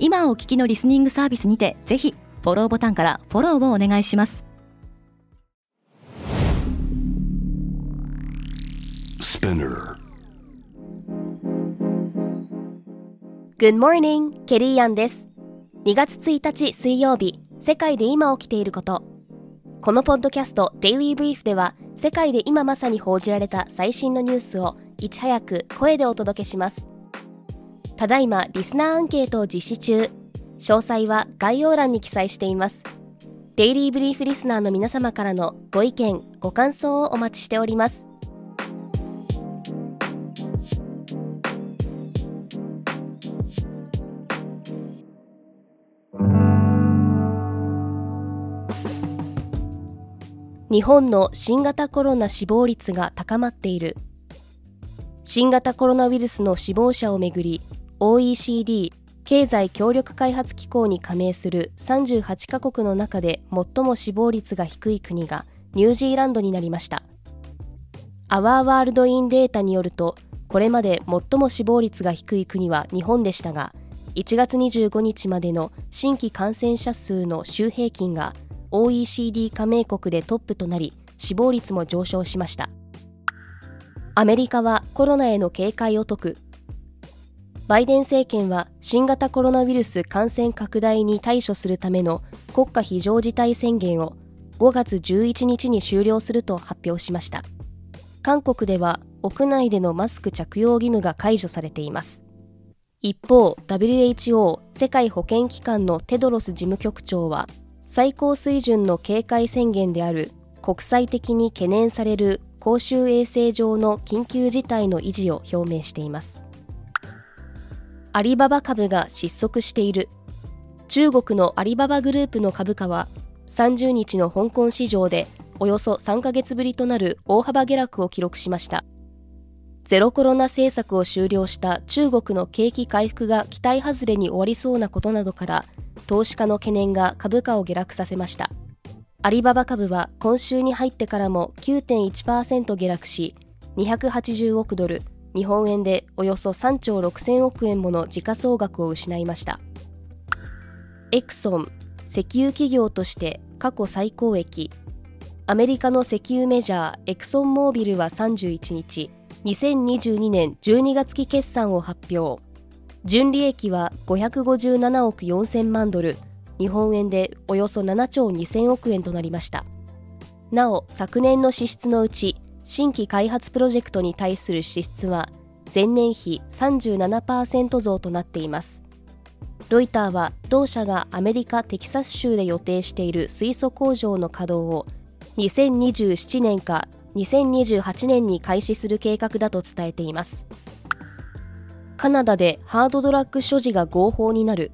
今お聞きのリスニングサービスにてぜひフォローボタンからフォローをお願いします。Good morning, ケリーアンです。2月1日水曜日世界で今起きていること。このポッドキャスト Daily Brief では世界で今まさに報じられた最新のニュースをいち早く声でお届けしますただいまリスナーアンケートを実施中。詳細は概要欄に記載しています。デイリーブリーフリスナーの皆様からのご意見ご感想をお待ちしております。日本の新型コロナ死亡率が高まっている。新型コロナウイルスの死亡者をめぐり OECD 経済協力開発機構に加盟する38カ国の中で最も死亡率が低い国がニュージーランドになりました。アワーワールドインデータによるとこれまで最も死亡率が低い国は日本でしたが1月25日までの新規感染者数の週平均が OECD 加盟国でトップとなり死亡率も上昇しました。アメリカはコロナへの警戒を解くバイデン政権は新型コロナウイルス感染拡大に対処するための国家非常事態宣言を5月11日に終了すると発表しました。韓国では屋内でのマスク着用義務が解除されています。一方 WHO 世界保健機関のテドロス事務局長は最高水準の警戒宣言である国際的に懸念される公衆衛生上の緊急事態の維持を表明しています。アリババ株が失速している。中国のアリババグループの株価は30日の香港市場でおよそ3ヶ月ぶりとなる大幅下落を記録しました。ゼロコロナ政策を終了した中国の景気回復が期待外れに終わりそうなことなどから投資家の懸念が株価を下落させました。アリババ株は今週に入ってからも9.1%下落し280億ドル。日本円でおよそ3兆6千億円もの時価総額を失いました。エクソン石油企業として過去最高益。アメリカの石油メジャーエクソンモービルは31日2022年12月期決算を発表。純利益は557億4000万ドル。日本円でおよそ7兆2000億円となりました。なお昨年の支出のうち新規開発プロジェクトに対する支出は前年比37%増となっています。ロイターは同社がアメリカ・テキサス州で予定している水素工場の稼働を2027年か2028年に開始する計画だと伝えています。カナダでハードドラッグ所持が合法になる。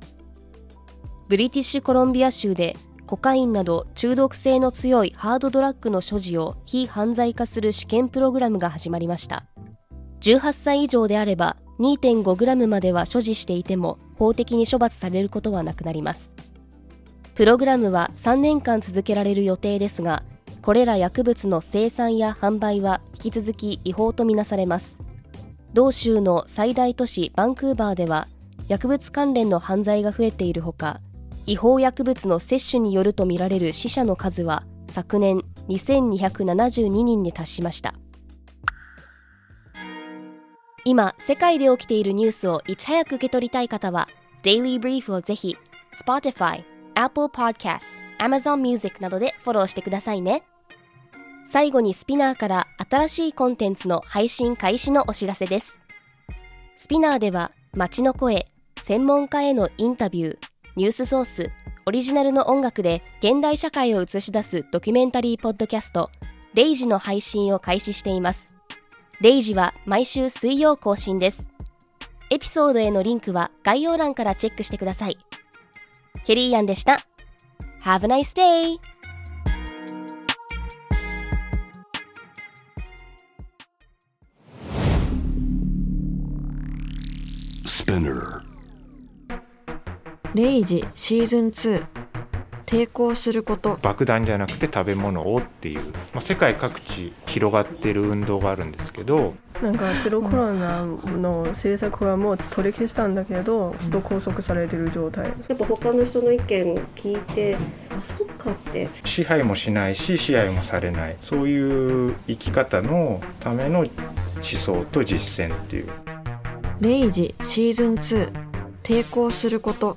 ブリティッシュコロンビア州でコカインなど中毒性の強いハードドラッグの所持を非犯罪化する試験プログラムが始まりました。18歳以上であれば 2.5g までは所持していても法的に処罰されることはなくなります。プログラムは3年間続けられる予定ですがこれら薬物の生産や販売は引き続き違法とみなされます。同州の最大都市バンクーバーでは薬物関連の犯罪が増えているほか違法薬物の摂取によるとみられる死者の数は昨年2272人に達しました。今世界で起きているニュースをいち早く受け取りたい方は Daily Brief をぜひ Spotify、Apple Podcast、Amazon Music などでフォローしてくださいね。最後にスピナーから新しいコンテンツの配信開始のお知らせです。スピナーでは街の声専門家へのインタビューニュースソース、オリジナルの音楽で現代社会を映し出すドキュメンタリーポッドキャスト、レイジの配信を開始しています。レイジは毎週水曜更新です。エピソードへのリンクは概要欄からチェックしてください。ケリーアンでした。Have a nice day! Spinner. レイジシーズン2抵抗すること。爆弾じゃなくて食べ物をっていう、まあ、世界各地広がってる運動があるんですけど。なんかゼロコロナの政策はもう取り消したんだけど、ずっと拘束されてる状態。やっぱ他の人の意見聞いてあそっかって。支配もしないし支配もされない。そういう生き方のための思想と実践っていう。レイジシーズン2抵抗すること